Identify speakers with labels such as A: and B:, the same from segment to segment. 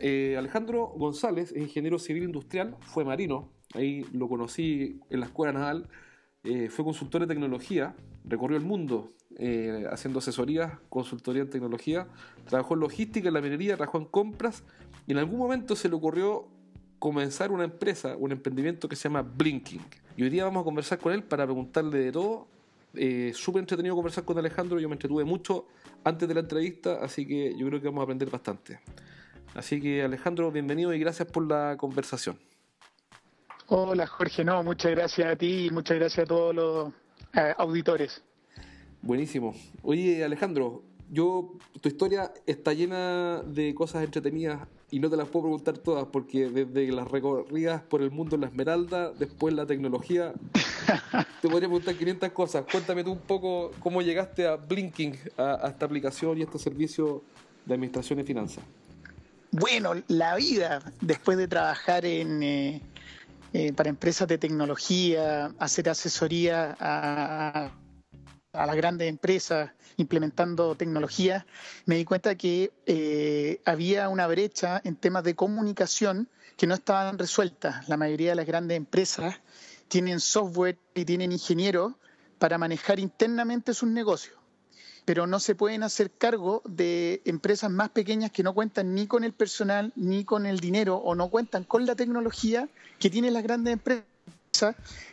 A: Eh, Alejandro González es ingeniero civil industrial, fue marino, ahí lo conocí en la escuela naval, eh, fue consultor de tecnología, recorrió el mundo eh, haciendo asesorías, consultoría en tecnología, trabajó en logística, en la minería, trabajó en compras y en algún momento se le ocurrió comenzar una empresa, un emprendimiento que se llama Blinking. Y hoy día vamos a conversar con él para preguntarle de todo. Súper entretenido conversar con Alejandro, yo me entretuve mucho antes de la entrevista, así que yo creo que vamos a aprender bastante. Así que Alejandro, bienvenido y gracias por la conversación.
B: Hola Jorge, no, muchas gracias a ti y muchas gracias a todos los eh, auditores.
A: Buenísimo. Oye Alejandro, yo tu historia está llena de cosas entretenidas y no te las puedo preguntar todas porque desde las recorridas por el mundo en la Esmeralda, después la tecnología, te podría preguntar 500 cosas. Cuéntame tú un poco cómo llegaste a Blinking, a, a esta aplicación y a este servicio de administración y finanzas.
B: Bueno, la vida, después de trabajar en, eh, eh, para empresas de tecnología, hacer asesoría a, las grandes empresas implementando tecnología, me di cuenta que eh, había una brecha en temas de comunicación que no estaban resueltas. La mayoría de las grandes empresas tienen software y tienen ingenieros para manejar internamente sus negocios pero no se pueden hacer cargo de empresas más pequeñas que no cuentan ni con el personal ni con el dinero o no cuentan con la tecnología que tienen las grandes empresas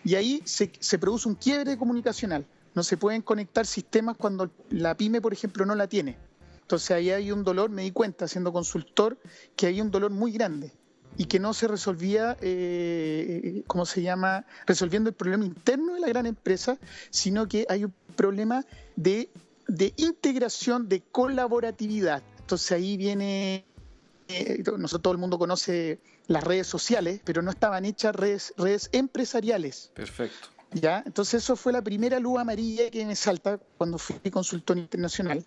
B: y ahí se, produce un quiebre comunicacional. No se pueden conectar sistemas cuando la pyme, por ejemplo, no la tiene. Entonces ahí hay un dolor, me di cuenta siendo consultor, que hay un dolor muy grande y que no se resolvía, eh, ¿cómo se llama?, resolviendo el problema interno de la gran empresa, sino que hay un problema de de integración, de colaboratividad. Entonces ahí viene, eh, nosotros todo el mundo conoce las redes sociales, pero no estaban hechas redes, redes empresariales.
A: Perfecto.
B: ¿Ya? Entonces eso fue la primera luz amarilla que me salta cuando fui consultor internacional.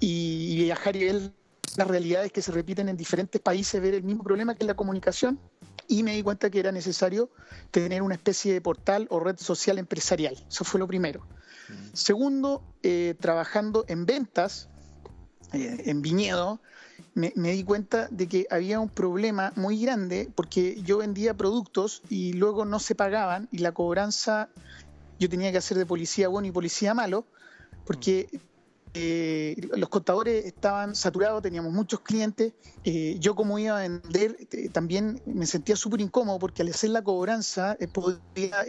B: Y, viajar y ver las realidades que se repiten en diferentes países, ver el mismo problema que es la comunicación, y me di cuenta que era necesario tener una especie de portal o red social empresarial. Eso fue lo primero. Segundo, eh, trabajando en ventas, eh, en viñedo, me, di cuenta de que había un problema muy grande porque yo vendía productos y luego no se pagaban y la cobranza yo tenía que hacer de policía bueno y policía malo porque eh, los contadores estaban saturados, teníamos muchos clientes. yo como iba a vender, también me sentía súper incómodo porque al hacer la cobranza podía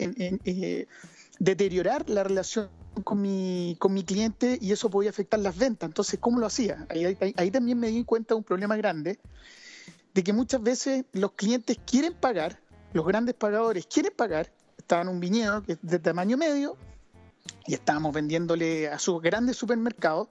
B: deteriorar la relación con mi, con mi cliente y eso podía afectar las ventas. Entonces, ¿cómo lo hacía? Ahí, también me di cuenta de un problema grande, de que muchas veces los clientes quieren pagar, los grandes pagadores quieren pagar, estaban en un viñedo que es de tamaño medio y estábamos vendiéndole a sus grandes supermercados.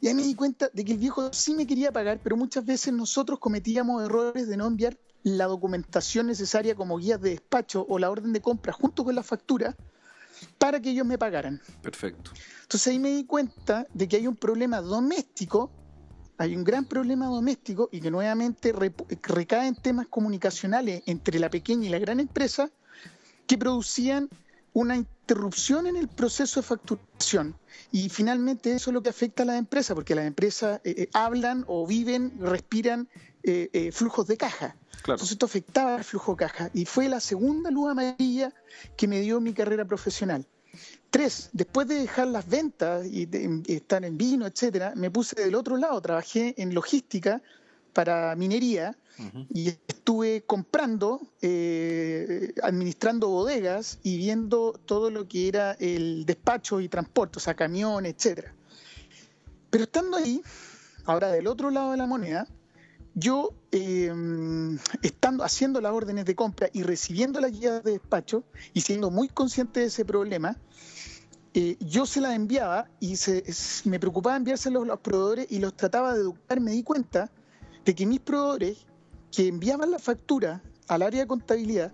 B: Y ahí me di cuenta de que el viejo sí me quería pagar, pero muchas veces nosotros cometíamos errores de no enviar la documentación necesaria como guías de despacho o la orden de compra junto con la factura para que ellos me pagaran.
A: Perfecto.
B: Entonces ahí me di cuenta de que hay un problema doméstico, hay un gran problema doméstico y que nuevamente recae en temas comunicacionales entre la pequeña y la gran empresa que producían una interrupción en el proceso de facturación. Y finalmente eso es lo que afecta a las empresas, porque las empresas eh, eh, hablan o viven, respiran eh, flujos de caja. Entonces esto afectaba el flujo de caja y fue la segunda luz amarilla que me dio mi carrera profesional. Tres, después de dejar las ventas y, estar en vino, etcétera, me puse del otro lado, trabajé en logística para minería y estuve comprando, eh, administrando bodegas y viendo todo lo que era el despacho y transporte, o sea, camiones, etcétera. Pero estando ahí, ahora del otro lado de la moneda, yo em, estando haciendo las órdenes de compra y recibiendo las guías de despacho y siendo muy consciente de ese problema, eh, yo se las enviaba y se, me preocupaba enviárselos a los proveedores y los trataba de educar. Me di cuenta de que mis proveedores que enviaban la factura al área de contabilidad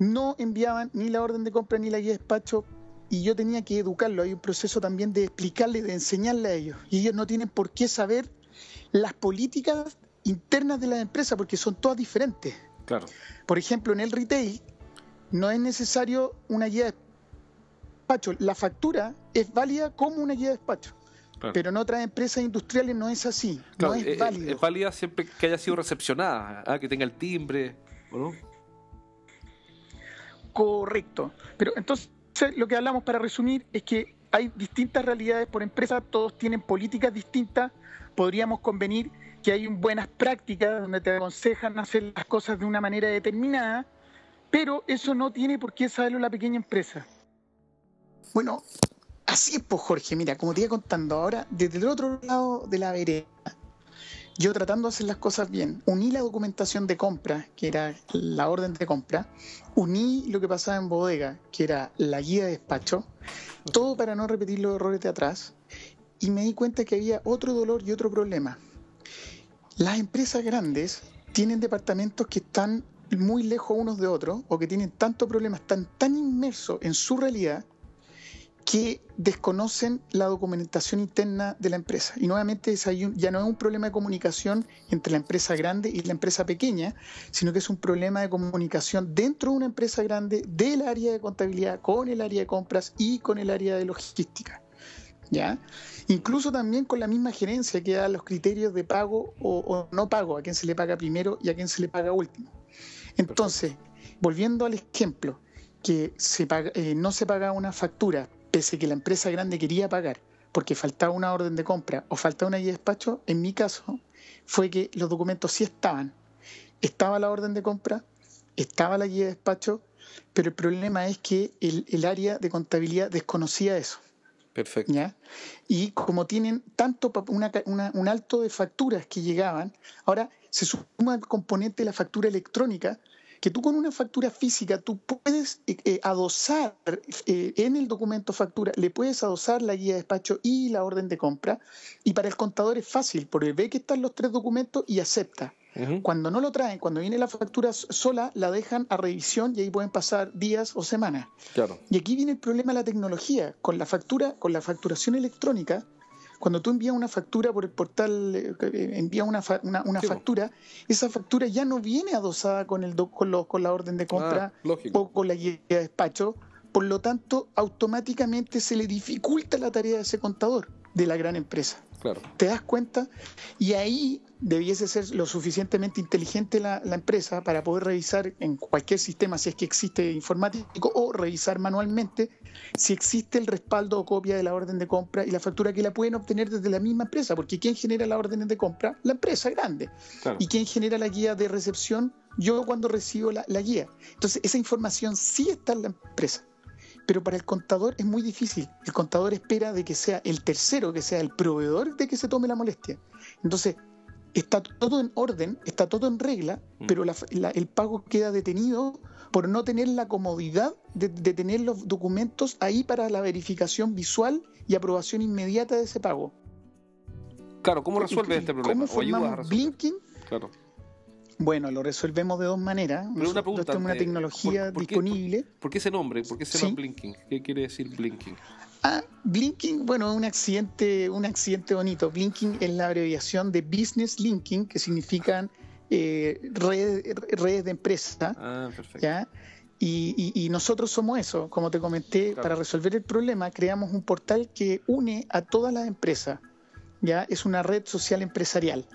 B: no enviaban ni la orden de compra ni la guía de despacho y yo tenía que educarlo. Hay un proceso también de explicarle, de enseñarle a ellos. Y ellos no tienen por qué saber las políticas internas de la empresa porque son todas diferentes.
A: Claro.
B: Por ejemplo, en el retail no es necesario una guía de despacho. La factura es válida como una guía de despacho. Pero en otras empresas industriales no es así. no es, eh, eh, válida.
A: Es válida siempre que haya sido recepcionada, ¿ah? que tenga el timbre, ¿o no?
B: Correcto. Pero entonces lo que hablamos para resumir es que hay distintas realidades por empresa, todos tienen políticas distintas. Podríamos convenir que hay buenas prácticas donde te aconsejan hacer las cosas de una manera determinada, pero eso no tiene por qué saberlo la pequeña empresa. Bueno, así es, pues Jorge, mira, como te iba contando ahora, desde el otro lado de la vereda, yo tratando de hacer las cosas bien, uní la documentación de compra, que era la orden de compra, uní lo que pasaba en bodega, que era la guía de despacho, todo para no repetir los errores de atrás, y me di cuenta que había otro dolor y otro problema. Las empresas grandes tienen departamentos que están muy lejos unos de otros o que tienen tantos problemas, están tan inmersos en su realidad que desconocen la documentación interna de la empresa. Y nuevamente ya no es un problema de comunicación entre la empresa grande y la empresa pequeña, sino que es un problema de comunicación dentro de una empresa grande del área de contabilidad con el área de compras y con el área de logística. ¿Ya? Incluso también con la misma gerencia que da los criterios de pago o, no pago, a quién se le paga primero y a quién se le paga último. Entonces, volviendo al ejemplo, que eh, no se paga una factura, pese que la empresa grande quería pagar porque faltaba una orden de compra o faltaba una guía de despacho, en mi caso fue que los documentos sí estaban. Estaba la orden de compra, estaba la guía de despacho, pero el problema es que el área de contabilidad desconocía eso.
A: Perfecto.
B: Y como tienen tanto un alto de facturas que llegaban, ahora se suma el componente de la factura electrónica, que tú con una factura física, tú puedes eh, eh, adosar eh, en el documento factura, le puedes adosar la guía de despacho y la orden de compra, y para el contador es fácil, porque ve que están los tres documentos y acepta. Cuando no lo traen, cuando viene la factura sola, la dejan a revisión y ahí pueden pasar días o semanas.
A: Claro.
B: Y aquí viene el problema de la tecnología. Con la factura, con la facturación electrónica, cuando tú envías una factura por el portal, eh, envías una, una, factura, esa factura ya no viene adosada con, el con, con la orden de compra
A: ah,
B: o con la guía de despacho. Por lo tanto, automáticamente se le dificulta la tarea de ese contador de la gran empresa.
A: Claro.
B: ¿Te das cuenta? Y ahí debiese ser lo suficientemente inteligente la, empresa para poder revisar en cualquier sistema si es que existe informático o revisar manualmente si existe el respaldo o copia de la orden de compra y la factura que la pueden obtener desde la misma empresa, porque ¿quién genera la orden de compra? La empresa grande. ¿Y quién genera la guía de recepción? Yo cuando recibo la, la guía. Entonces, esa información sí está en la empresa pero para el contador es muy difícil. El contador espera de que sea el tercero, que sea el proveedor de que se tome la molestia. Entonces, está todo en orden, está todo en regla, mm. pero el pago queda detenido por no tener la comodidad de, tener los documentos ahí para la verificación visual y aprobación inmediata de ese pago.
A: Claro, ¿cómo resuelve este problema?
B: ¿Cómo formamos Blinking?
A: Claro.
B: Bueno, lo resolvemos de dos maneras.
A: Pero una pregunta,
B: una eh, tecnología disponible.
A: Por, qué ese nombre? ¿Por qué se llama Blinking? ¿Qué quiere decir Blinking?
B: Ah, Blinking, bueno, un accidente, un accidente bonito. Blinking es la abreviación de Business Linking, que significan eh, redes, de empresa.
A: Ah, perfecto.
B: ¿ya? Y, nosotros somos eso. Como te comenté, para resolver el problema, creamos un portal que une a todas las empresas. ¿ya? Es una red social empresarial.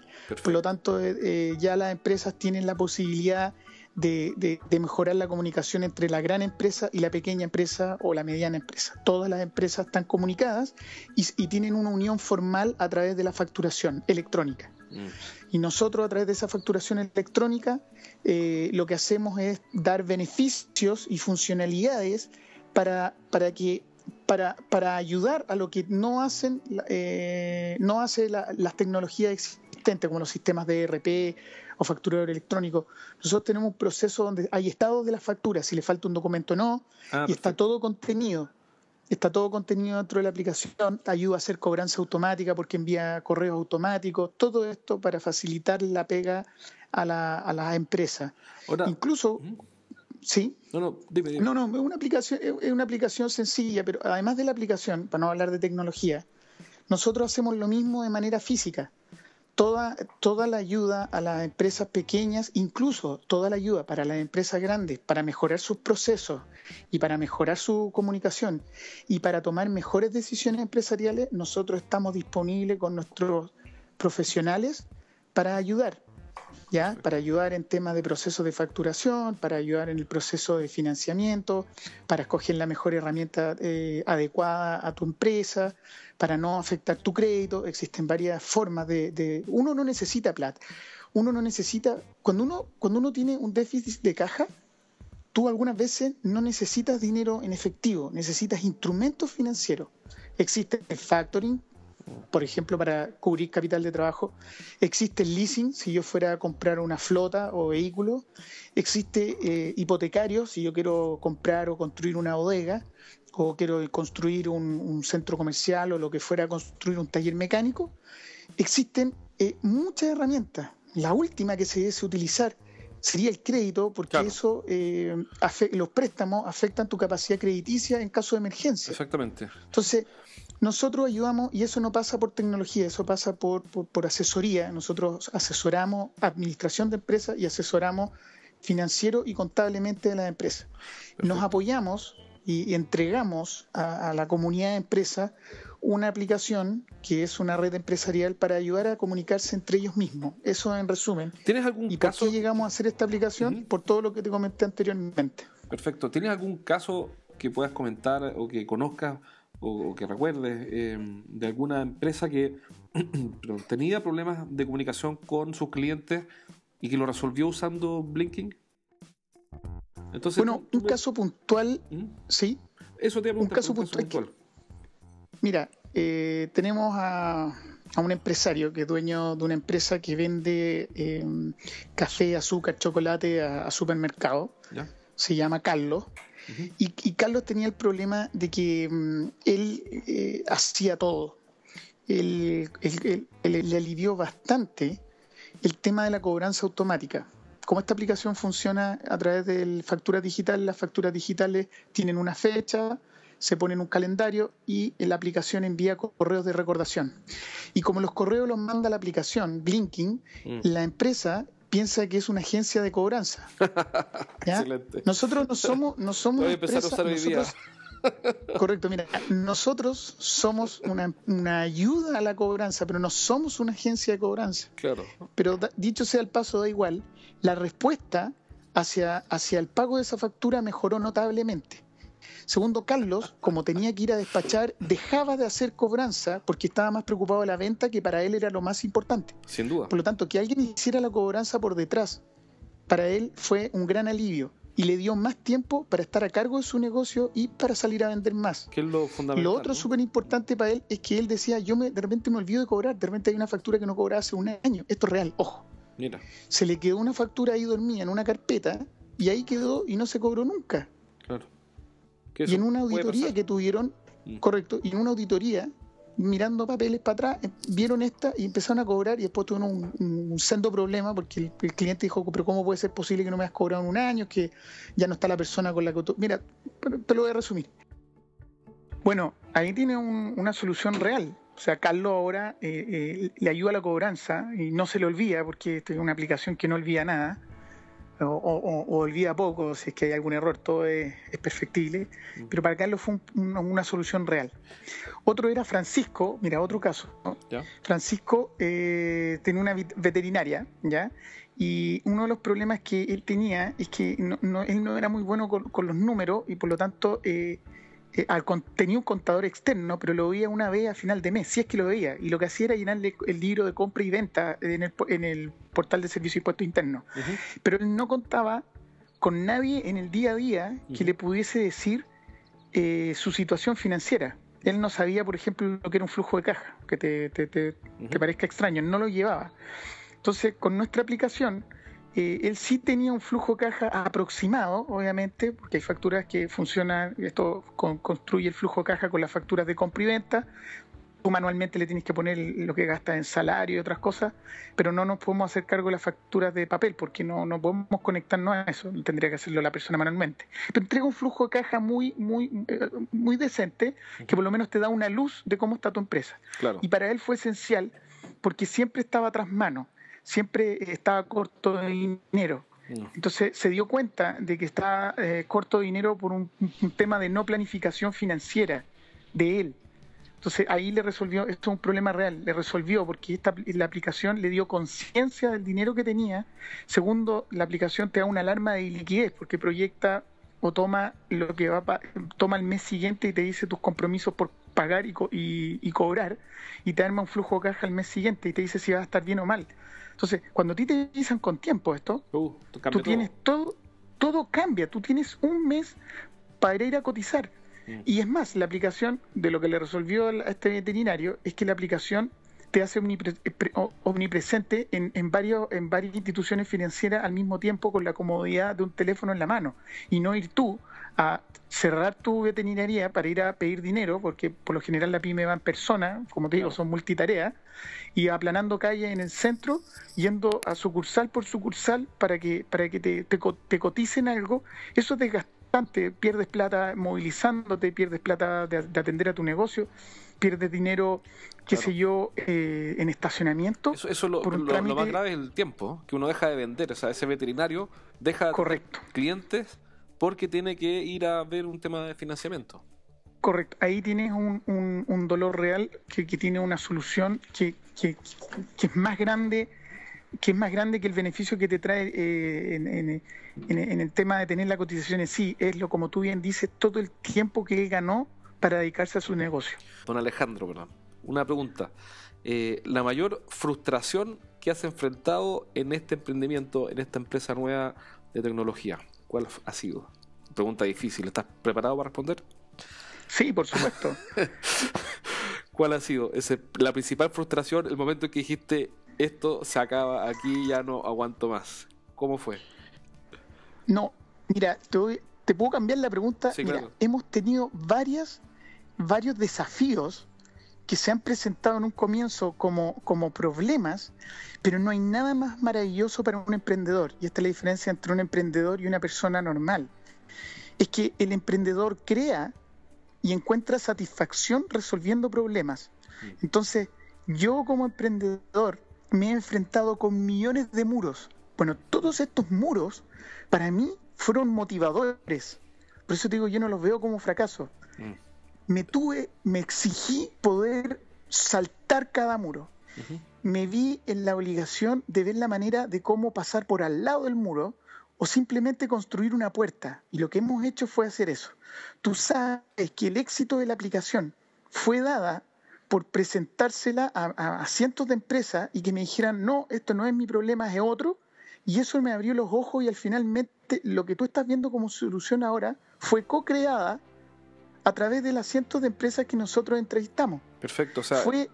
B: Por lo tanto, eh, eh, ya las empresas tienen la posibilidad de, mejorar la comunicación entre la gran empresa y la pequeña empresa o la mediana empresa. Todas las empresas están comunicadas y, tienen una unión formal a través de la facturación electrónica. Mm. Y nosotros a través de esa facturación electrónica eh, lo que hacemos es dar beneficios y funcionalidades para, para que para, para, ayudar a lo que no hacen eh, no hace las tecnologías existentes como los sistemas de ERP o facturador electrónico. Nosotros tenemos un proceso donde hay estados de las facturas, si le falta un documento o no, ah, y está todo contenido. Está todo contenido dentro de la aplicación, ayuda a hacer cobranza automática porque envía correos automáticos, todo esto para facilitar la pega a la, a las empresas. Incluso, ¿sí?
A: No, no, dime,
B: No, no, es una, aplicación, es una aplicación sencilla, pero además de la aplicación, para no hablar de tecnología, nosotros hacemos lo mismo de manera física toda, toda la ayuda a las empresas pequeñas, incluso toda la ayuda para las empresas grandes, para mejorar sus procesos y para mejorar su comunicación y para tomar mejores decisiones empresariales, nosotros estamos disponibles con nuestros profesionales para ayudar. ¿Ya? para ayudar en temas de proceso de facturación, para ayudar en el proceso de financiamiento, para escoger la mejor herramienta eh, adecuada a tu empresa, para no afectar tu crédito. Existen varias formas de, Uno no necesita plata. Uno no necesita... Cuando uno, cuando uno tiene un déficit de caja, tú algunas veces no necesitas dinero en efectivo, necesitas instrumentos financieros. Existe el factoring, por ejemplo, para cubrir capital de trabajo. Existe el leasing, si yo fuera a comprar una flota o vehículo. Existe eh, hipotecario, si yo quiero comprar o construir una bodega o quiero construir un, centro comercial o lo que fuera a construir un taller mecánico, existen eh, muchas herramientas. La última que se debe utilizar sería el crédito, porque eso, eh, los préstamos afectan tu capacidad crediticia en caso de emergencia.
A: Exactamente.
B: Entonces, nosotros ayudamos, y eso no pasa por tecnología, eso pasa por, por asesoría. Nosotros asesoramos administración de empresas y asesoramos financiero y contablemente de las empresas. Nos apoyamos y entregamos a, la comunidad de empresas una aplicación que es una red empresarial para ayudar a comunicarse entre ellos mismos. Eso en resumen.
A: ¿Tienes algún
B: ¿Y
A: caso?
B: por qué llegamos a hacer esta aplicación? Por todo lo que te comenté anteriormente.
A: Perfecto. ¿Tienes algún caso que puedas comentar o que conozcas o, que recuerdes eh, de alguna empresa que tenía problemas de comunicación con sus clientes y que lo resolvió usando Blinking?
B: bueno, un caso puntual, ¿Mm? sí.
A: Eso te
B: un caso puntual. mira, eh, tenemos a, un empresario que es dueño de una empresa que vende em, café, azúcar, chocolate a, supermercado. Se llama Carlos. Y, Carlos tenía el problema de que em, él eh, hacía todo. él, le alivió bastante el tema de la cobranza automática como esta aplicación funciona a través de facturas digitales, las facturas digitales tienen una fecha, se ponen un calendario y la aplicación envía correos de recordación. Y como los correos los manda la aplicación Blinking, mm. la empresa piensa que es una agencia de cobranza. Nosotros no somos, no somos Correcto, mira, nosotros somos una, una, ayuda a la cobranza, pero no somos una agencia de cobranza.
A: Claro.
B: Pero dicho sea el paso, da igual, la respuesta hacia, hacia el pago de esa factura mejoró notablemente. Segundo, Carlos, como tenía que ir a despachar, dejaba de hacer cobranza porque estaba más preocupado de la venta que para él era lo más importante.
A: Sin duda.
B: Por lo tanto, que alguien hiciera la cobranza por detrás, para él fue un gran alivio y le dio más tiempo para estar a cargo de su negocio y para salir a vender más.
A: Que es lo fundamental.
B: Lo otro súper importante para él es que él decía, yo me, de repente me olvido de cobrar, de repente hay una factura que no cobraba hace un año. Esto es real, ojo.
A: Mira.
B: Se le quedó una factura ahí dormida en una carpeta y ahí quedó y no se cobró nunca.
A: Claro.
B: Y en una auditoría que tuvieron, mm. correcto, y en una auditoría mirando papeles para atrás, eh, vieron esta y empezaron a cobrar y después tuvieron un, un, sendo problema porque el, cliente dijo, pero ¿cómo puede ser posible que no me has cobrado en un año? Que ya no está la persona con la que tú... Mira, te lo voy a resumir. Bueno, ahí tiene una solución real. O sea, Carlos ahora eh, eh, le ayuda a la cobranza y no se le olvida porque es una aplicación que no olvida nada. O, olvida poco si es que hay algún error, todo es, perfectible, mm. pero para Carlos fue una solución real. Otro era Francisco, mira, otro caso. Francisco eh, tenía una veterinaria, ¿ya? Y uno de los problemas que él tenía es que no, él no era muy bueno con, los números y por lo tanto eh, eh, tenía un contador externo, pero lo veía una vez a final de mes, si es que lo veía. Y lo que hacía era llenarle el libro de compra y venta en el, portal de servicio de impuesto interno. Pero él no contaba con nadie en el día a día que le pudiese decir eh, su situación financiera. Él no sabía, por ejemplo, lo que era un flujo de caja, que te, te parezca extraño, no lo llevaba. Entonces, con nuestra aplicación, eh, él sí tenía un flujo caja aproximado, obviamente, porque hay facturas que funcionan, esto construye el flujo caja con las facturas de compra y venta. Tú manualmente le tienes que poner lo que gasta en salario y otras cosas, pero no nos podemos hacer cargo de las facturas de papel porque no, no podemos conectarnos a eso, tendría que hacerlo la persona manualmente. Pero entrega un flujo de caja muy, muy, eh, muy decente que por lo menos te da una luz de cómo está tu empresa. Y para él fue esencial porque siempre estaba tras mano siempre estaba corto de dinero. Mm. Entonces se dio cuenta de que estaba eh, corto de dinero por un, tema de no planificación financiera de él. Entonces ahí le resolvió, esto es un problema real, le resolvió porque esta, la aplicación le dio conciencia del dinero que tenía. Segundo, la aplicación te da una alarma de liquidez porque proyecta o toma lo que va toma el mes siguiente y te dice tus compromisos por pagar y, y, cobrar y te arma un flujo de caja el mes siguiente y te dice si va a estar bien o mal. Entonces, cuando a ti te avisan con tiempo esto, uh, tú tienes todo. todo, cambia. Tú tienes un mes para ir a cotizar. Mm. Y es más, la aplicación, de lo que le resolvió a este veterinario, es que la aplicación te hace omnipresente en, en, varios, en varias instituciones financieras al mismo tiempo con la comodidad de un teléfono en la mano. Y no ir tú a cerrar tu veterinaria para ir a pedir dinero, porque por lo general la pyme va en persona, como te digo, son multitareas, y aplanando calles en el centro, yendo a sucursal por sucursal para que, para que te, te, coticen algo, eso es desgastante, pierdes plata movilizándote, pierdes plata de, atender a tu negocio, pierdes dinero, qué sé yo, eh, en estacionamiento.
A: Eso, eso lo, lo, más grave es el tiempo, que uno deja de vender, o sea, ese veterinario deja
B: Correcto.
A: clientes porque tiene que ir a ver un tema de financiamiento.
B: Correcto, ahí tienes un, un, dolor real que, tiene una solución que, que, es más grande que es más grande que el beneficio que te trae eh, en, en, el tema de tener la cotización en sí, es lo como tú bien dices, todo el tiempo que él ganó para dedicarse a su negocio.
A: Don Alejandro, perdón, una pregunta. Eh, la mayor frustración que has enfrentado en este emprendimiento, en esta empresa nueva de tecnología. ¿Cuál ha sido? Pregunta difícil. ¿Estás preparado para responder?
B: Sí, por supuesto.
A: ¿Cuál ha sido ese, la principal frustración, el momento en que dijiste esto se acaba aquí, ya no aguanto más? ¿Cómo fue?
B: No, mira, te, puedo cambiar la pregunta. mira, hemos tenido varias, varios desafíos que se han presentado en un comienzo como, como problemas, pero no hay nada más maravilloso para un emprendedor. Y esta es la diferencia entre un emprendedor y una persona normal. Es que el emprendedor crea y encuentra satisfacción resolviendo problemas. Entonces, yo como emprendedor me he enfrentado con millones de muros. Bueno, todos estos muros para mí fueron motivadores. Por eso te digo, yo no los veo como fracaso. Me tuve, me exigí poder saltar cada muro. Me vi en la obligación de ver la manera de cómo pasar por al lado del muro o simplemente construir una puerta. Y lo que hemos hecho fue hacer eso. Tú sabes que el éxito de la aplicación fue dada por presentársela a, cientos de empresas y que me dijeran, no, esto no es mi problema, es otro. Y eso me abrió los ojos y al finalmente lo que tú estás viendo como solución ahora fue co-creada a través de las cientos de empresas que nosotros entrevistamos.
A: Perfecto, o
B: sea... Fue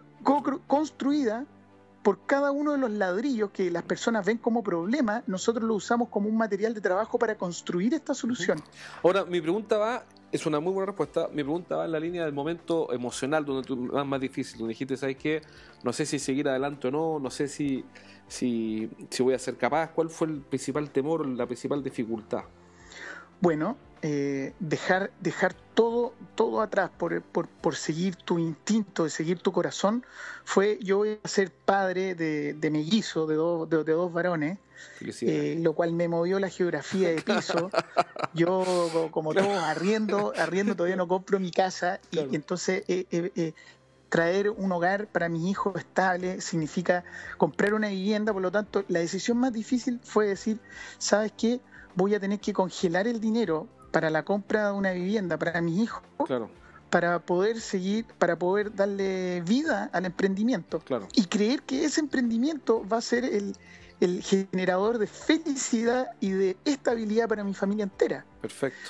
B: construida por cada uno de los ladrillos que las personas ven como problema, nosotros lo usamos como un material de trabajo para construir esta solución.
A: Ahora, mi pregunta va, es una muy buena respuesta, mi pregunta va en la línea del momento emocional, donde tú más, más difícil, donde dijiste, ¿sabes qué? No sé si seguir adelante o no, no sé si, si, si voy a ser capaz, ¿cuál fue el principal temor, la principal dificultad?
B: Bueno, eh, dejar, dejar todo, todo atrás por, por, seguir tu instinto, de seguir tu corazón, fue yo voy a ser padre de, de mellizo, de, de, dos varones, eh, lo cual me movió la geografía de piso. Yo, como todos, arriendo, arriendo, todavía no compro mi casa y, entonces eh, traer un hogar para mis hijos estable significa comprar una vivienda, por lo tanto, la decisión más difícil fue decir, ¿sabes qué? Voy a tener que congelar el dinero para la compra de una vivienda para mis hijos. Para poder seguir, para poder darle vida al emprendimiento. Y creer que ese emprendimiento va a ser el, el generador de felicidad y de estabilidad para mi familia entera.
A: Perfecto.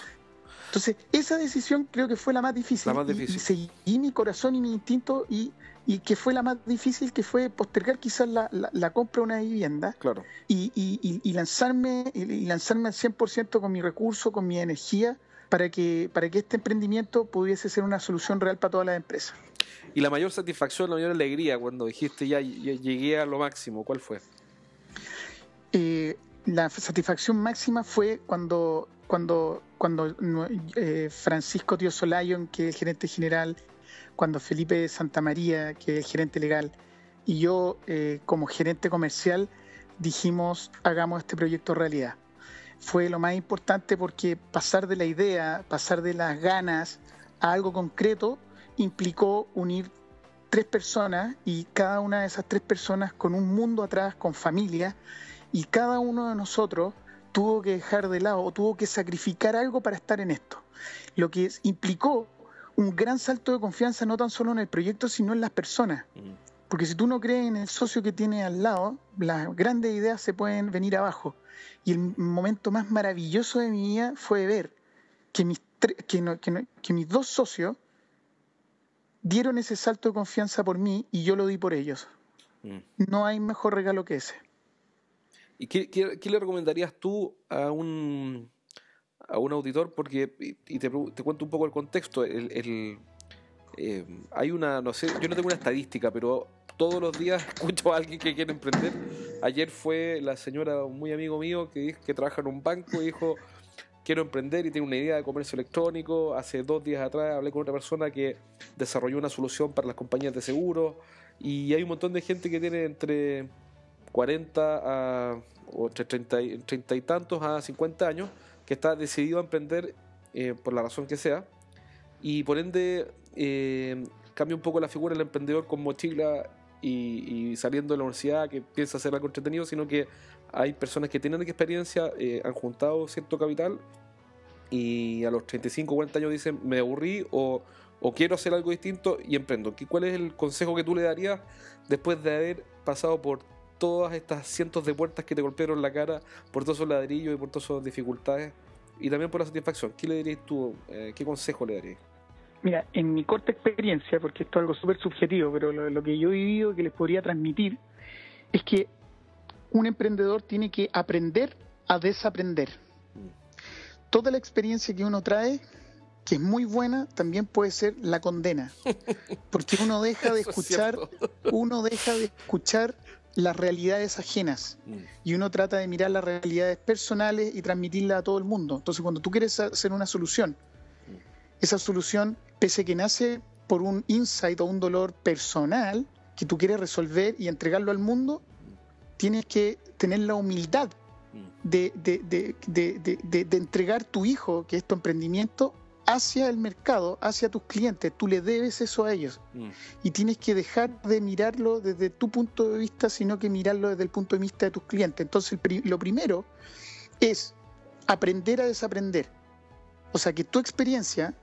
B: Entonces, esa decisión creo que fue la más difícil.
A: La más difícil.
B: Y, seguí mi corazón y mi instinto y, y, que fue la más difícil, que fue postergar quizás la, la, compra de una vivienda.
A: Claro.
B: Y, y lanzarme y lanzarme al 100% con mi recurso, con mi energía, para que, para que este emprendimiento pudiese ser una solución real para todas las empresas.
A: ¿Y la mayor satisfacción, la mayor alegría cuando dijiste ya, llegué a lo máximo? ¿Cuál fue?
B: Eh, la satisfacción máxima fue cuando cuando, cuando eh, Francisco Tío Solayon, que es el gerente general, cuando Felipe Santa María, que es el gerente legal, y yo eh, como gerente comercial dijimos hagamos este proyecto realidad. Fue lo más importante porque pasar de la idea, pasar de las ganas a algo concreto implicó unir tres personas y cada una de esas tres personas con un mundo atrás, con familia, y cada uno de nosotros tuvo que dejar de lado o tuvo que sacrificar algo para estar en esto. Lo que implicó un gran salto de confianza no tan solo en el proyecto, sino en las personas. Porque si tú no crees en el socio que tiene al lado, las grandes ideas se pueden venir abajo. Y el momento más maravilloso de mi vida fue ver que mis, que mis dos socios dieron ese salto de confianza por mí y yo lo di por ellos. No hay mejor regalo que ese.
A: ¿Y qué, le recomendarías tú a un, a un auditor? Porque, y te, cuento un poco el contexto, el, eh, hay una, no sé, yo no tengo una estadística, pero todos los días escucho a alguien que quiere emprender. Ayer fue la señora, muy amigo mío, que, que trabaja en un banco y dijo, quiero emprender y tiene una idea de comercio electrónico. Hace dos días atrás hablé con otra persona que desarrolló una solución para las compañías de seguros. Y hay un montón de gente que tiene entre 40 a, o entre 30 y, 30 y tantos a 50 años, que está decidido a emprender eh, por la razón que sea, y por ende eh, cambia un poco la figura del emprendedor con mochila y, saliendo de la universidad que piensa hacer algo entretenido, sino que hay personas que tienen experiencia, eh, han juntado cierto capital y a los 35 o 40 años dicen me aburrí o, o quiero hacer algo distinto y emprendo. ¿Cuál es el consejo que tú le darías después de haber pasado por todas estas cientos de puertas que te golpearon la cara por todos esos ladrillos y por todas esas dificultades y también por la satisfacción. ¿Qué le dirías tú? Eh, ¿Qué consejo le darías?
B: Mira, en mi corta experiencia, porque esto es algo súper subjetivo, pero lo, que yo he vivido que les podría transmitir es que un emprendedor tiene que aprender a desaprender. Toda la experiencia que uno trae, que es muy buena, también puede ser la condena. Porque uno deja de escuchar, uno deja de escuchar las realidades ajenas mm. y uno trata de mirar las realidades personales y transmitirla a todo el mundo. Entonces, cuando tú quieres hacer una solución, mm. esa solución, pese que nace por un insight o un dolor personal que tú quieres resolver y entregarlo al mundo, tienes que tener la humildad mm. de, de entregar tu hijo, que es tu emprendimiento, hacia el mercado, hacia tus clientes. Tú le debes eso a ellos. Mm. Y tienes que dejar de mirarlo desde tu punto de vista, sino que mirarlo desde el punto de vista de tus clientes. Entonces, lo primero es aprender a desaprender. O sea, que tu experiencia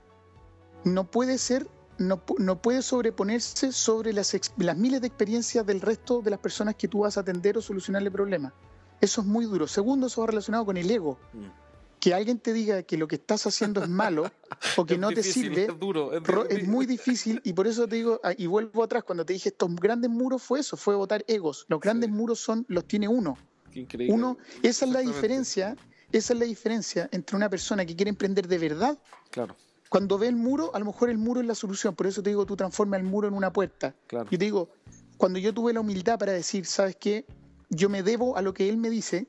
B: no puede ser, no, no puede sobreponerse sobre las, las miles de experiencias del resto de las personas que tú vas a atender o solucionarle problemas. Eso es muy duro. Segundo, eso va relacionado con el ego. Mm que alguien te diga que lo que estás haciendo es malo o que no te sirve
A: es, duro,
B: es, muy difícil y por eso te digo ah, y vuelvo atrás cuando te dije estos grandes muros fue eso fue votar egos. Los grandes muros son los tiene uno.
A: Increíble.
B: uno esa es la diferencia esa es la diferencia entre una persona que quiere emprender de verdad.
A: Claro.
B: Cuando ve el muro a lo mejor el muro es la solución por eso te digo tú transforma el muro en una puerta.
A: Claro.
B: yo te digo cuando yo tuve la humildad para decir sabes qué yo me debo a lo que él me dice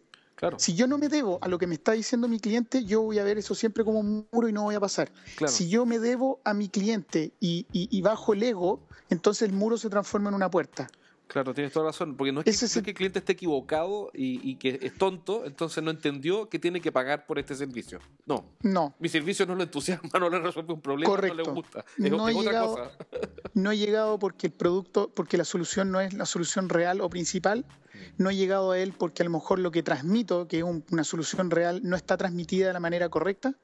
B: Si yo no me debo a lo que me está diciendo mi cliente, yo voy a ver eso siempre como un muro y no voy a pasar. Si yo me debo a mi cliente y, y bajo el ego, entonces el muro se transforma en una puerta.
A: Claro, tienes toda razón, porque no es, que, el cliente esté equivocado y, que es tonto, entonces no entendió que tiene que pagar por este servicio. No.
B: No.
A: Mi servicio no lo entusiasma, no le resuelve un problema, no le gusta.
B: no, he llegado, no he llegado porque el producto, porque la solución no es la solución real o principal. Mm. No he llegado a él porque a lo mejor lo que transmito, que es una solución real, no está transmitida de la manera correcta.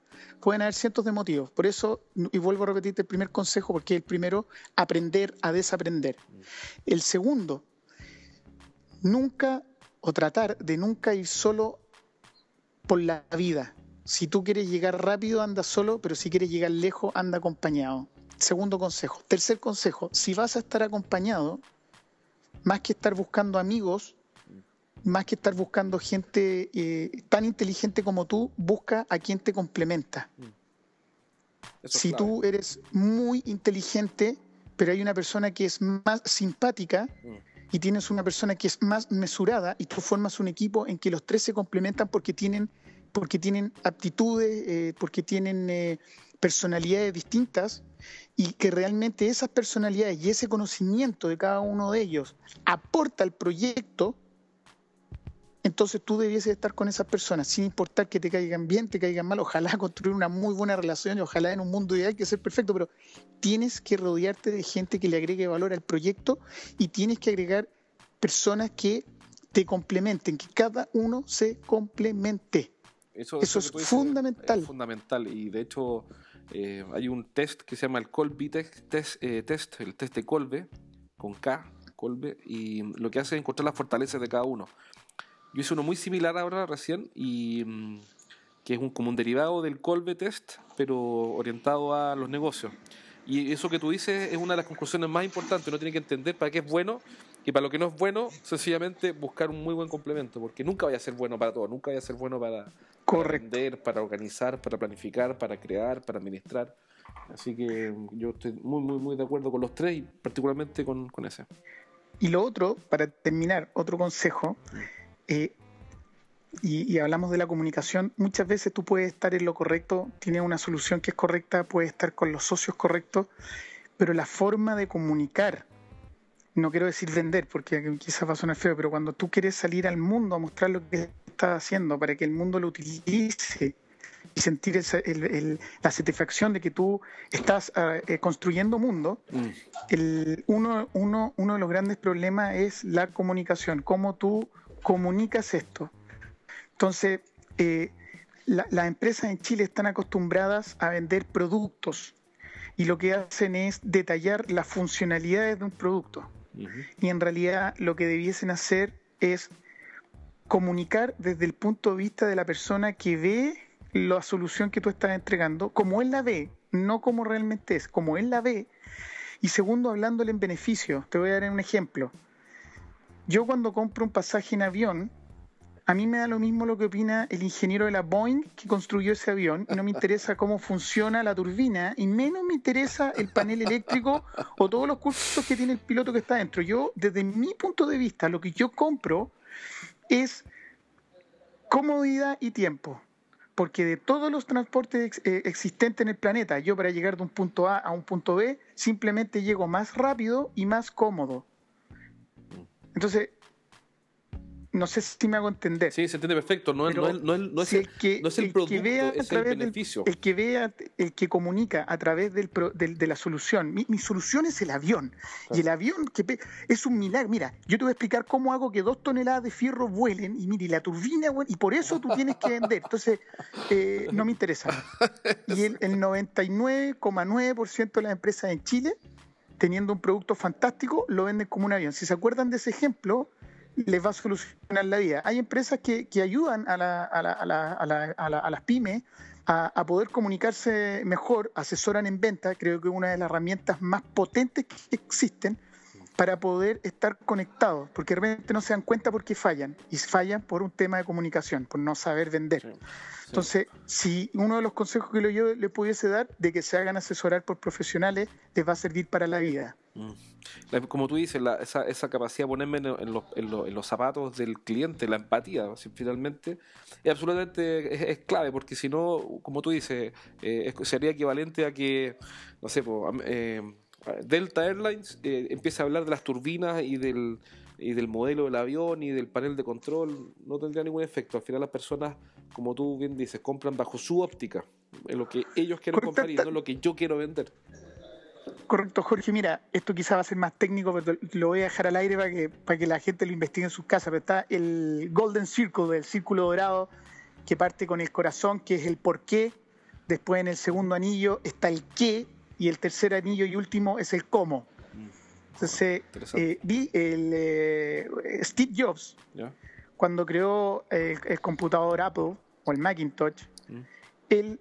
B: Pueden haber cientos de motivos. Por eso, y vuelvo a repetirte el primer consejo, porque el primero, aprender a desaprender. El segundo, nunca o tratar de nunca ir solo por la vida. Si tú quieres llegar rápido, anda solo, pero si quieres llegar lejos, anda acompañado. Segundo consejo. Tercer consejo, si vas a estar acompañado, más que estar buscando amigos, más que estar buscando gente eh, tan inteligente como tú, busca a quien te complementa. Mm. si tú eres muy inteligente, pero hay una persona que es más simpática mm. y tienes una persona que es más mesurada y tú formas un equipo en que los tres se complementan porque tienen, porque tienen aptitudes, eh, porque tienen eh, personalidades distintas y que realmente esas personalidades y ese conocimiento de cada uno de ellos aporta al proyecto, entonces tú debieses estar con esas personas, sin importar que te caigan bien, te caigan mal, ojalá construir una muy buena relación y ojalá en un mundo ideal que ser perfecto, pero tienes que rodearte de gente que le agregue valor al proyecto y tienes que agregar personas que te complementen, que cada uno se complemente. Eso, es fundamental. Es
A: fundamental y de hecho eh, hay un test que se llama el Colby test, eh, test, el test de Colbe, con K, Colbe, y lo que hace es encontrar las fortalezas de cada uno. Yo hice uno muy similar ahora recién y mm, que es un, como un derivado del Colbe Test, pero orientado a los negocios. Y eso que tú dices es una de las conclusiones más importantes. Uno tiene que entender para qué es bueno y para lo que no es bueno, sencillamente buscar un muy buen complemento, porque nunca vaya a ser bueno para todo, nunca vaya a ser bueno para, para para organizar, para planificar, para crear, para administrar. Así que mm, yo estoy muy, muy, muy de acuerdo con los tres y particularmente con, con ese.
B: Y lo otro, para terminar, otro consejo. Eh, y, hablamos de la comunicación, muchas veces tú puedes estar en lo correcto, tienes una solución que es correcta, puedes estar con los socios correctos, pero la forma de comunicar, no quiero decir vender, porque quizás va a sonar feo, pero cuando tú quieres salir al mundo a mostrar lo que estás haciendo para que el mundo lo utilice y sentir la satisfacción de que tú estás eh, construyendo mundo, mm. el, uno, uno, uno de los grandes problemas es la comunicación, cómo tú comunicas esto. Entonces, eh, las empresas en Chile están acostumbradas a vender productos y lo que hacen es detallar las funcionalidades de un producto. Y en realidad lo que debiesen hacer es comunicar desde el punto de vista de la persona que ve la solución que tú estás entregando, como él la ve, no como realmente es, como él la ve. Y segundo, hablándole en beneficio. Te voy a dar un ejemplo. Yo cuando compro un pasaje en avión, a mí me da lo mismo lo que opina el ingeniero de la Boeing que construyó ese avión y no me interesa cómo funciona la turbina y menos me interesa el panel eléctrico o todos los cursos que tiene el piloto que está dentro. Yo, desde mi punto de vista, lo que yo compro es comodidad y tiempo. Porque de todos los transportes eh, existentes en el planeta, yo para llegar de un punto A a un punto B, simplemente llego más rápido y más cómodo. Entonces, no sé si me hago entender.
A: Sí, se entiende perfecto. No, es, el, que, no es el, producto, es el beneficio.
B: el que vea, el que comunica a través del, de la solución. Mi, solución es el avión. Y el avión que es un milagro. Mira, yo te voy a explicar cómo hago que dos toneladas de fierro vuelen y mire, la turbina, y por eso tú tienes que vender. Entonces, eh, no me interesa. Y el, el 99,9% de las empresas en Chile teniendo un producto fantástico, lo venden como un avión. Si se acuerdan de ese ejemplo, les va a solucionar la vida. Hay empresas que, ayudan a, las pymes a, poder comunicarse mejor, asesoran en venta, creo que es una de las herramientas más potentes que existen para poder estar conectados, porque realmente no se dan cuenta por qué fallan, y fallan por un tema de comunicación, por no saber vender. Entonces, si uno de los consejos que yo le pudiese dar de que se hagan asesorar por profesionales, les va a servir para la vida. Mm.
A: Como tú dices, esa, esa, capacidad de ponerme en, los, en, los, zapatos del cliente, la empatía, finalmente, es absolutamente es, clave, porque si no, como tú dices, eh, sería equivalente a que, no sé, eh, Delta Airlines eh, empieza a hablar de las turbinas y del, y del modelo del avión y del panel de control, no tendría ningún efecto. Al final las personas, como tú bien dices, compran bajo su óptica, en lo que ellos quieren comprar y no lo que yo quiero vender.
B: Correcto, Jorge. Mira, esto quizá va a ser más técnico, pero lo voy a dejar al aire para que, para que la gente lo investigue en sus casas. Pero está el Golden Circle, el círculo dorado, que parte con el corazón, que es el por qué. Después en el segundo anillo está el qué, y el tercer anillo y último es el cómo. Entonces, eh, vi el eh, Steve Jobs, cuando creó el, computador Apple o el Macintosh, mm. él,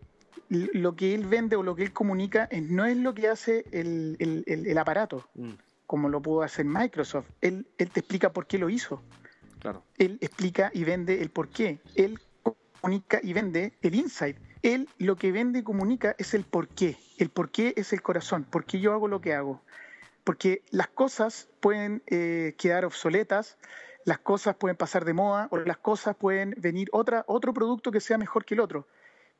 B: lo que él vende o lo que él comunica no es lo que hace el, aparato, mm. como lo pudo hacer Microsoft. Él, él te explica por qué lo hizo. Claro. Él explica y vende el por qué. Él comunica y vende el insight. Él lo que vende y comunica es el por qué. El por qué es el corazón. ¿Por qué yo hago lo que hago? Porque las cosas pueden eh, quedar obsoletas, las cosas pueden pasar de moda o las cosas pueden venir otra, otro producto que sea mejor que el otro,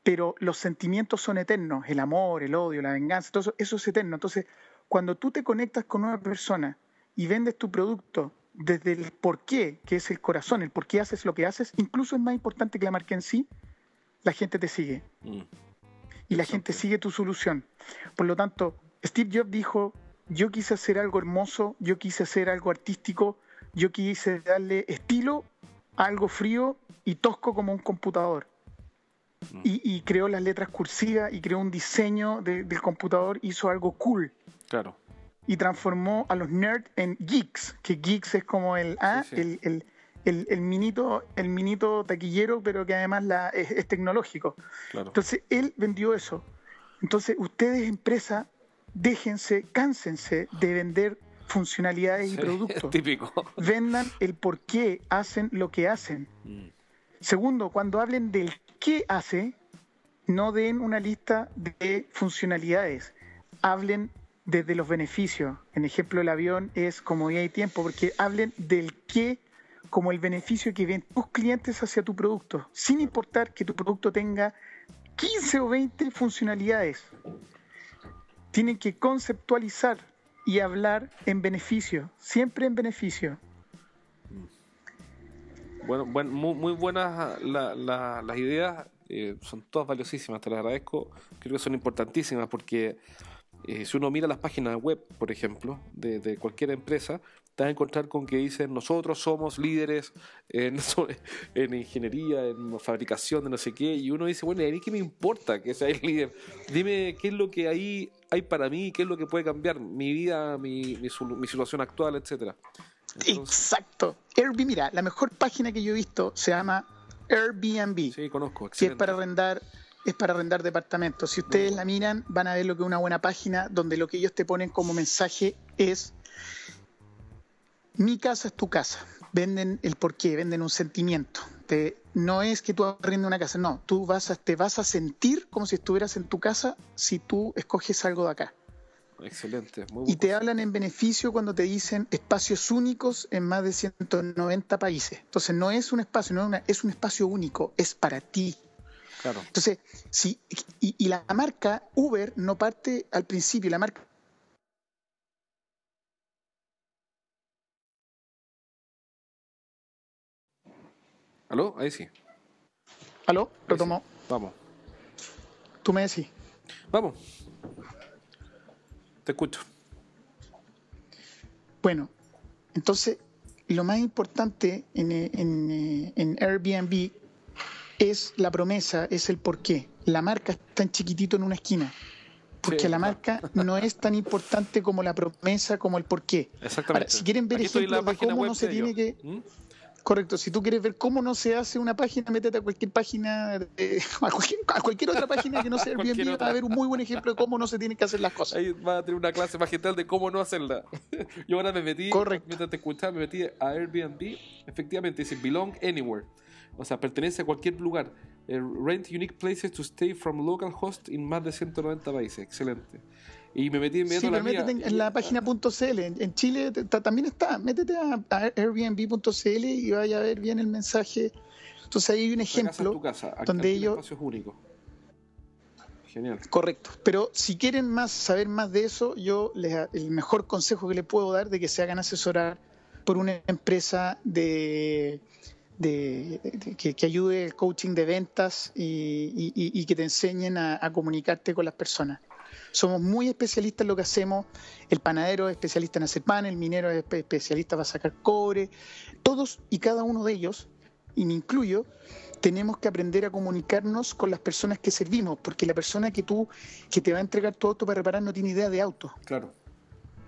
B: pero los sentimientos son eternos, el amor, el odio, la venganza, todo eso, eso es eterno. Entonces, cuando tú te conectas con una persona y vendes tu producto desde el por qué, que es el corazón, el por qué haces lo que haces, incluso es más importante que la marca en sí, la gente te sigue. Mm. Y la gente sigue tu solución. Por lo tanto, Steve Jobs dijo, yo quise hacer algo hermoso, yo quise hacer algo artístico, yo quise darle estilo a algo frío y tosco como un computador. Mm. Y, creó las letras cursivas y creó un diseño del computador, hizo algo cool.
A: Claro.
B: Y transformó a los nerds en geeks, que geeks es como el, ah, El, el, minito, el minito taquillero, pero que además la, es, tecnológico. Entonces él vendió eso. Entonces ustedes, empresa, déjense, cánsense de vender funcionalidades y productos.
A: Típico.
B: Vendan el por qué hacen lo que hacen. Mm. Segundo, cuando hablen del qué hace, no den una lista de funcionalidades. Hablen desde los beneficios. En ejemplo, el avión es comodidad y tiempo, porque hablen del qué como el beneficio que ven tus clientes hacia tu producto, sin importar que tu producto tenga 15 o 20 funcionalidades tienen que conceptualizar y hablar en beneficio, siempre en beneficio.
A: Bueno, muy, buenas las ideas, eh, son todas valiosísimas, te las agradezco, creo que son importantísimas porque eh, si uno mira las páginas web, por ejemplo, de, cualquier empresa, te vas a encontrar con que dicen nosotros somos líderes en, en, ingeniería, en fabricación de no sé qué, y uno dice, bueno, ¿a mí qué me importa que sea el líder? Dime qué es lo que hay, hay para mí, qué es lo que puede cambiar mi vida, mi, mi, situación actual, etcétera.
B: Exacto. Airbnb, mira, la mejor página que yo he visto se llama Airbnb.
A: Sí, conozco.
B: Que es para arrendar es para arrendar departamentos. Si ustedes la miran, van a ver lo que es una buena página donde lo que ellos te ponen como mensaje es mi casa es tu casa. Venden el porqué, venden un sentimiento. no es que tú arrendes una casa, no, tú vas a, te vas a sentir como si estuvieras en tu casa si tú escoges algo de acá.
A: Excelente.
B: y te hablan en beneficio cuando te dicen espacios únicos en más de 190 países. Entonces no es un espacio, no es un espacio único, es para ti. Entonces, si, y, la marca Uber no parte al principio, la marca
A: ¿Aló? Ahí sí.
B: ¿Aló? Retomó.
A: Vamos.
B: Tú me decís.
A: Vamos. Te escucho.
B: Bueno, entonces, lo más importante en, en, en Airbnb es la promesa, es el porqué. La marca está en chiquitito en una esquina. Porque la marca no es tan importante como la promesa, como el porqué.
A: Exactamente.
B: si quieren ver ejemplos de cómo no se tiene que... ¿Mm? Correcto, si tú quieres ver cómo no se hace una página, métete a cualquier página, a, cualquier, otra página que no sea Airbnb, va a ver un muy buen ejemplo de cómo no se tienen que hacer las cosas.
A: Ahí va a tener una clase magistral de cómo no hacerla. Yo ahora me metí,
B: Correcto.
A: mientras te escuchaba, me metí a Airbnb, efectivamente dice Belong Anywhere. O sea, pertenece a cualquier lugar. Eh, rent unique places to stay from local host in más de 190 países. Excelente. Y me metí
B: inmediato sí, pero métete en, la página .cl. En, Chile también está. Métete a, airbnb.cl y vaya a ver bien el mensaje. Entonces ahí hay un ejemplo donde ellos...
A: único. Genial.
B: Correcto. Pero si quieren más saber más de eso, yo les, el mejor consejo que les puedo dar de que se hagan asesorar por una empresa de, que, ayude el coaching de ventas y, que te enseñen a, comunicarte con las personas. Somos muy especialistas en lo que hacemos. El panadero es especialista en hacer pan, el minero es especialista para sacar cobre. Todos y cada uno de ellos, y me incluyo, tenemos que aprender a comunicarnos con las personas que servimos, porque la persona que tú que te va a entregar tu auto para reparar no tiene idea de auto.
A: Claro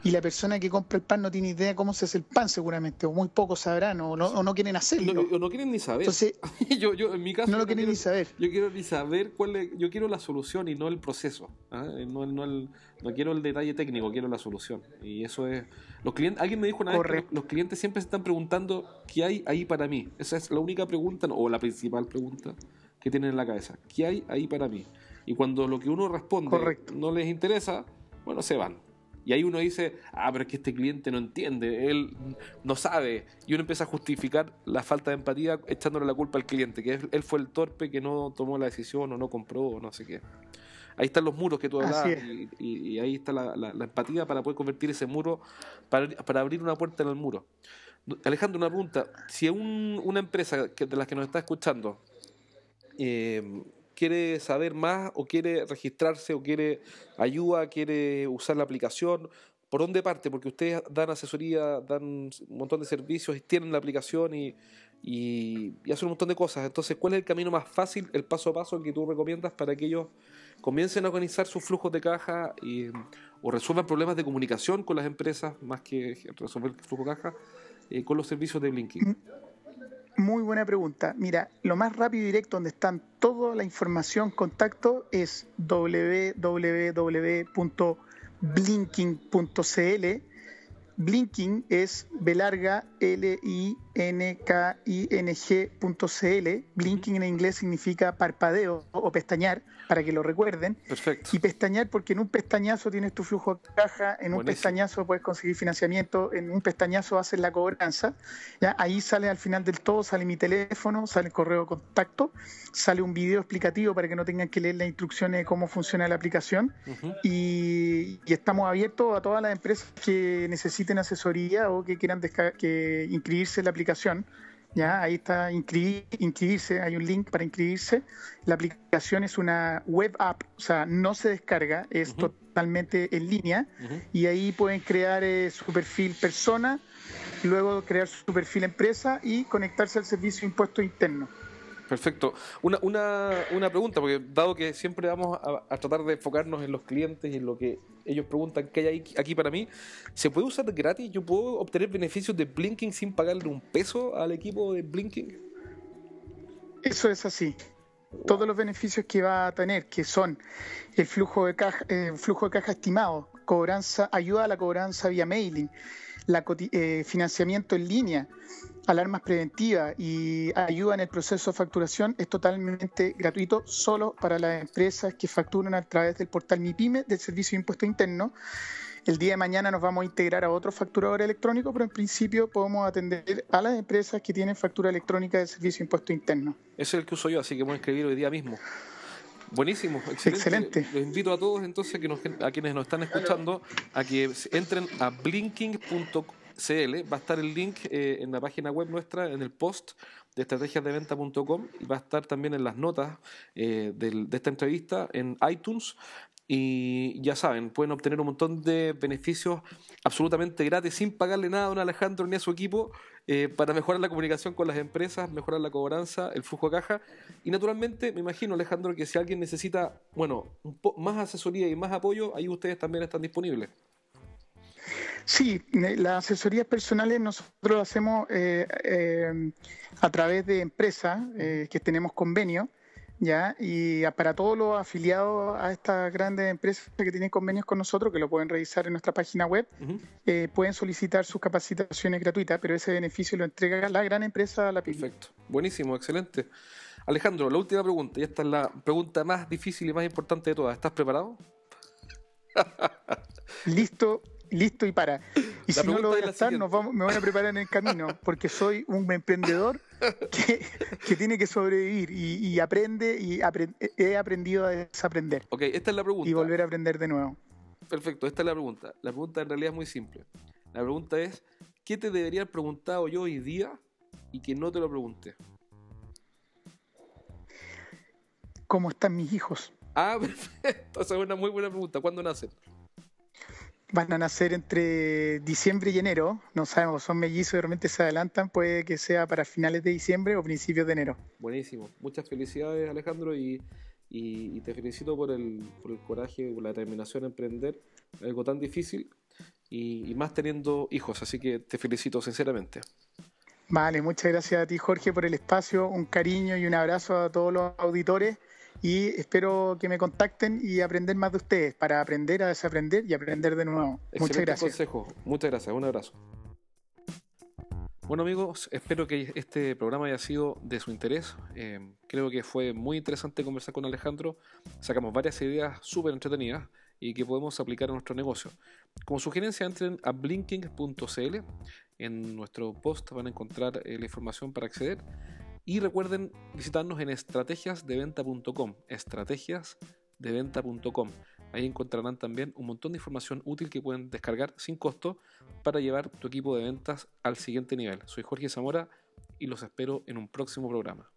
B: y la persona que compra el pan no tiene idea cómo se hace el pan seguramente, o muy pocos sabrán, o no, o no quieren hacerlo.
A: o no quieren ni saber.
B: Entonces,
A: yo, yo, en mi caso...
B: No lo quieren ni saber.
A: Yo quiero ni saber cuál es, yo quiero la solución y no el proceso. ¿ah? No, no, el, no quiero el detalle técnico, quiero la solución. Y eso es... Los clientes, alguien me dijo una vez que los clientes siempre se están preguntando qué hay ahí para mí. Esa es la única pregunta, o la principal pregunta que tienen en la cabeza. ¿Qué hay ahí para mí? Y cuando lo que uno responde no les interesa, bueno, se van. Y ahí uno dice, ah, pero es que este cliente no entiende, él no sabe. Y uno empieza a justificar la falta de empatía echándole la culpa al cliente, que él fue el torpe que no tomó la decisión o no compró o no sé qué. Ahí están los muros que tú hablabas y, ahí está la, empatía para poder convertir ese muro, para, para, abrir una puerta en el muro. Alejandro, una pregunta. Si un, una empresa que, de las que nos está escuchando eh, quiere saber más o quiere registrarse o quiere ayuda, quiere usar la aplicación, ¿por dónde parte? Porque ustedes dan asesoría, dan un montón de servicios, tienen la aplicación y, y, hacen un montón de cosas. Entonces, ¿cuál es el camino más fácil, el paso a paso que tú recomiendas para que ellos comiencen a organizar sus flujos de caja y, o resuelvan problemas de comunicación con las empresas más que resolver el flujo de caja eh, con los servicios de Blinking?
B: Muy buena pregunta. Mira, lo más rápido y directo donde están toda la información, contacto, es www.blinking.cl. Blinking es B larga L I N K I N G.cl. Blinking en inglés significa parpadeo o pestañear para que lo recuerden.
A: Perfecto.
B: Y pestañear porque en un pestañazo tienes tu flujo de caja, en un pestañazo puedes conseguir financiamiento, en un pestañazo haces la cobranza. ¿ya? Ahí sale al final del todo, sale mi teléfono, sale el correo de contacto, sale un video explicativo para que no tengan que leer las instrucciones de cómo funciona la aplicación. y, estamos abiertos a todas las empresas que necesiten asesoría o que quieran que inscribirse en la aplicación ¿ya? Ahí está inscribirse, hay un link para inscribirse. La aplicación es una web app, o sea, no se descarga, es totalmente en línea y ahí pueden crear eh, su perfil persona, luego crear su perfil empresa y conectarse al servicio de impuesto interno.
A: Perfecto. Una, una, una pregunta, porque dado que siempre vamos a, tratar de enfocarnos en los clientes y en lo que ellos preguntan qué hay aquí para mí, ¿se puede usar gratis? ¿Yo puedo obtener beneficios de Blinking sin pagarle un peso al equipo de Blinking?
B: Eso es así. Todos los beneficios que va a tener, que son el flujo de caja, el eh, flujo de caja estimado, cobranza, ayuda a la cobranza vía mailing, la, eh, financiamiento en línea, alarmas preventivas y ayuda en el proceso de facturación es totalmente gratuito solo para las empresas que facturan a través del portal MIPYME del Servicio de Impuesto Interno. El día de mañana nos vamos a integrar a otro facturador electrónico, pero en principio podemos atender a las empresas que tienen factura electrónica del Servicio de Impuesto Interno.
A: Ese es el que uso yo, así que voy a escribir hoy día mismo. Buenísimo, excelente. Los invito a todos entonces, que a quienes nos están escuchando, a que entren a blinking.cl. Va a estar el link eh, en la página web nuestra, en el post de estrategiasdeventa.com y va a estar también en las notas eh, de esta entrevista en iTunes y ya saben, pueden obtener un montón de beneficios absolutamente gratis sin pagarle nada a don Alejandro ni a su equipo eh, para mejorar la comunicación con las empresas, mejorar la cobranza, el flujo de caja. Y naturalmente, me imagino, Alejandro, que si alguien necesita, bueno, más asesoría y más apoyo, ahí ustedes también están disponibles.
B: Sí, eh, las asesorías personales nosotros lo hacemos eh, a través de empresas que tenemos convenio ¿ya? Y para todos los afiliados a estas grandes empresas que tienen convenios con nosotros, que lo pueden revisar en nuestra página web, eh, pueden solicitar sus capacitaciones gratuitas, pero ese beneficio lo entrega la gran empresa a la pyme.
A: Perfecto, buenísimo, excelente. Alejandro, la última pregunta, y esta es la pregunta más difícil y más importante de todas. ¿Estás preparado?
B: listo, listo y para. Y si no lo voy a estar, nos vamos, me voy a preparar en el camino, porque soy un emprendedor que, tiene que sobrevivir y, aprende y he aprendido a desaprender.
A: Ok, esta es la pregunta.
B: Y volver a aprender de nuevo.
A: Perfecto, esta es la pregunta. La pregunta en realidad es muy simple. La pregunta es, ¿qué te debería haber preguntado yo hoy día y que no te lo pregunté?
B: ¿Cómo están mis hijos?
A: Ah, perfecto. Esa es una muy buena pregunta. ¿Cuándo nacen?
B: Van a nacer entre diciembre y enero. No sabemos, son mellizos y realmente se adelantan. Puede que sea para finales de diciembre o principios de enero.
A: Buenísimo. Muchas felicidades, Alejandro, y, te felicito por el, por el coraje, por la determinación a emprender algo tan difícil y, y más teniendo hijos. Así que te felicito sinceramente.
B: Vale, muchas gracias a ti, Jorge, por el espacio. Un cariño y un abrazo a todos los auditores y espero que me contacten y aprender más de ustedes para aprender a desaprender y aprender de nuevo. Muchas gracias.
A: consejo. Muchas gracias. Un abrazo. Bueno amigos, espero que este programa haya sido de su interés. Eh, creo que fue muy interesante conversar con Alejandro. Sacamos varias ideas súper entretenidas y que podemos aplicar a nuestro negocio. Como sugerencia, entren a blinking.cl. En nuestro post van a encontrar eh, la información para acceder. Y recuerden visitarnos en estrategiasdeventa.com, estrategiasdeventa.com. Ahí encontrarán también un montón de información útil que pueden descargar sin costo para llevar tu equipo de ventas al siguiente nivel. Soy Jorge Zamora y los espero en un próximo programa.